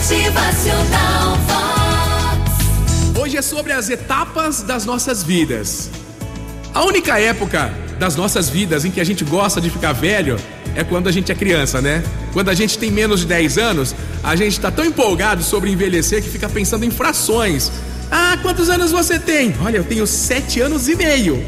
Motivacional Vox. Hoje é sobre as etapas das nossas vidas. A única época das nossas vidas em que a gente gosta de ficar velho é quando a gente é criança, né? Quando a gente tem menos de 10 anos, a gente está tão empolgado sobre envelhecer que fica pensando em frações. Ah, quantos anos você tem? Olha, eu tenho 7 anos e meio.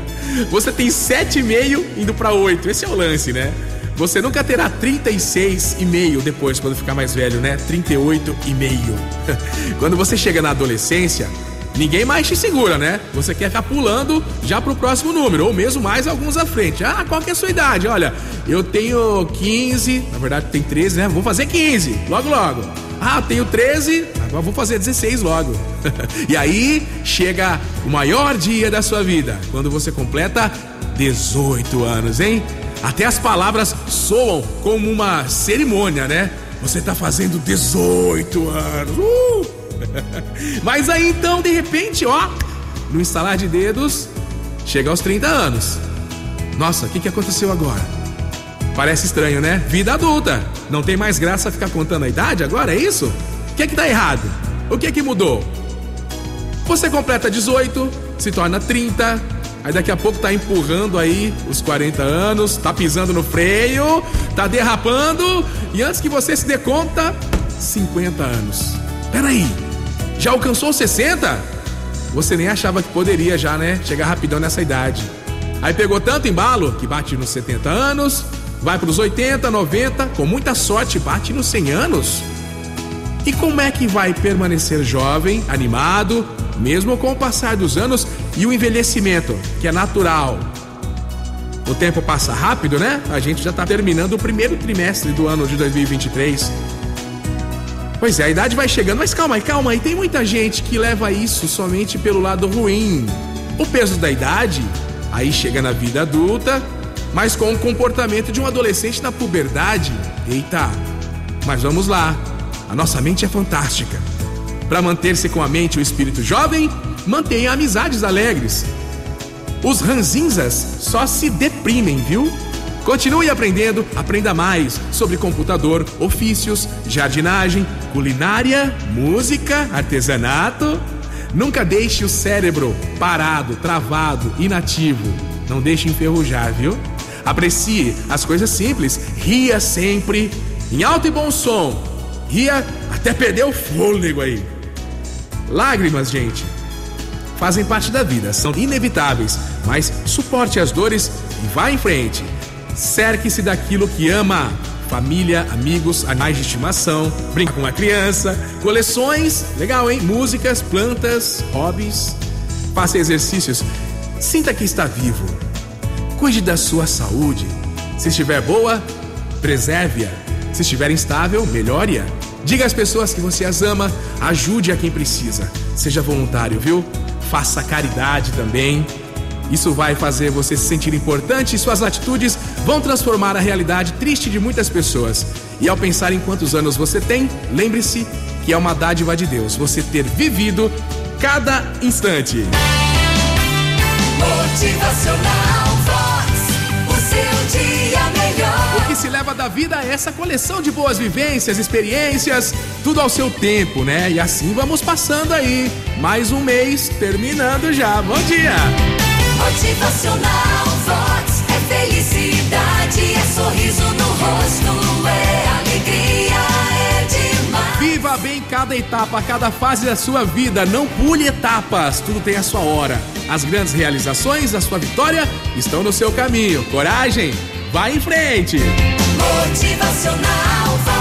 você tem 7 e meio indo para 8. Esse é o lance, né? Você nunca terá 36 e meio depois quando ficar mais velho, né? 38 e meio. quando você chega na adolescência, ninguém mais te segura, né? Você quer ficar pulando já pro próximo número, ou mesmo mais alguns à frente. Ah, qual que é a sua idade? Olha, eu tenho 15, na verdade tem 13, né? Vou fazer 15, logo logo. Ah, eu tenho 13, agora vou fazer 16 logo. e aí chega o maior dia da sua vida, quando você completa 18 anos, hein? Até as palavras soam como uma cerimônia, né? Você tá fazendo 18 anos. Uh! Mas aí então, de repente, ó, no instalar de dedos, chega aos 30 anos. Nossa, o que, que aconteceu agora? Parece estranho, né? Vida adulta. Não tem mais graça ficar contando a idade agora, é isso? O que é que tá errado? O que é que mudou? Você completa 18, se torna 30, aí daqui a pouco tá empurrando aí os 40 anos, tá pisando no freio, tá derrapando, e antes que você se dê conta, 50 anos. Peraí, já alcançou 60? Você nem achava que poderia já, né? Chegar rapidão nessa idade. Aí pegou tanto embalo que bate nos 70 anos, vai para os 80, 90, com muita sorte bate nos 100 anos. E como é que vai permanecer jovem, animado, mesmo com o passar dos anos e o envelhecimento, que é natural? O tempo passa rápido, né? A gente já está terminando o primeiro trimestre do ano de 2023. Pois é, a idade vai chegando, mas calma aí, calma aí. Tem muita gente que leva isso somente pelo lado ruim. O peso da idade, aí chega na vida adulta, mas com o comportamento de um adolescente na puberdade. Eita, mas vamos lá. A nossa mente é fantástica. Para manter-se com a mente o espírito jovem, mantenha amizades alegres. Os ranzinzas só se deprimem, viu? Continue aprendendo, aprenda mais sobre computador, ofícios, jardinagem, culinária, música, artesanato. Nunca deixe o cérebro parado, travado, inativo. Não deixe enferrujar, viu? Aprecie as coisas simples, ria sempre, em alto e bom som. Ria até perder o fôlego aí. Lágrimas, gente, fazem parte da vida, são inevitáveis, mas suporte as dores e vá em frente. Cerque-se daquilo que ama. Família, amigos, animais de estimação, brinca com a criança, coleções, legal, hein? Músicas, plantas, hobbies. Faça exercícios. Sinta que está vivo. Cuide da sua saúde. Se estiver boa, preserve-a. Se estiver instável, melhore-a. Diga às pessoas que você as ama, ajude a quem precisa. Seja voluntário, viu? Faça caridade também. Isso vai fazer você se sentir importante e suas atitudes vão transformar a realidade triste de muitas pessoas. E ao pensar em quantos anos você tem, lembre-se que é uma dádiva de Deus você ter vivido cada instante. Motivacional se leva da vida é essa coleção de boas vivências, experiências, tudo ao seu tempo, né? E assim vamos passando aí. Mais um mês terminando já. Bom dia! Motivacional Vox é felicidade, é sorriso no rosto, é alegria, é demais. Viva bem cada etapa, cada fase da sua vida. Não pule etapas, tudo tem a sua hora. As grandes realizações, a sua vitória estão no seu caminho. Coragem, vai em frente! Motivacional Vox.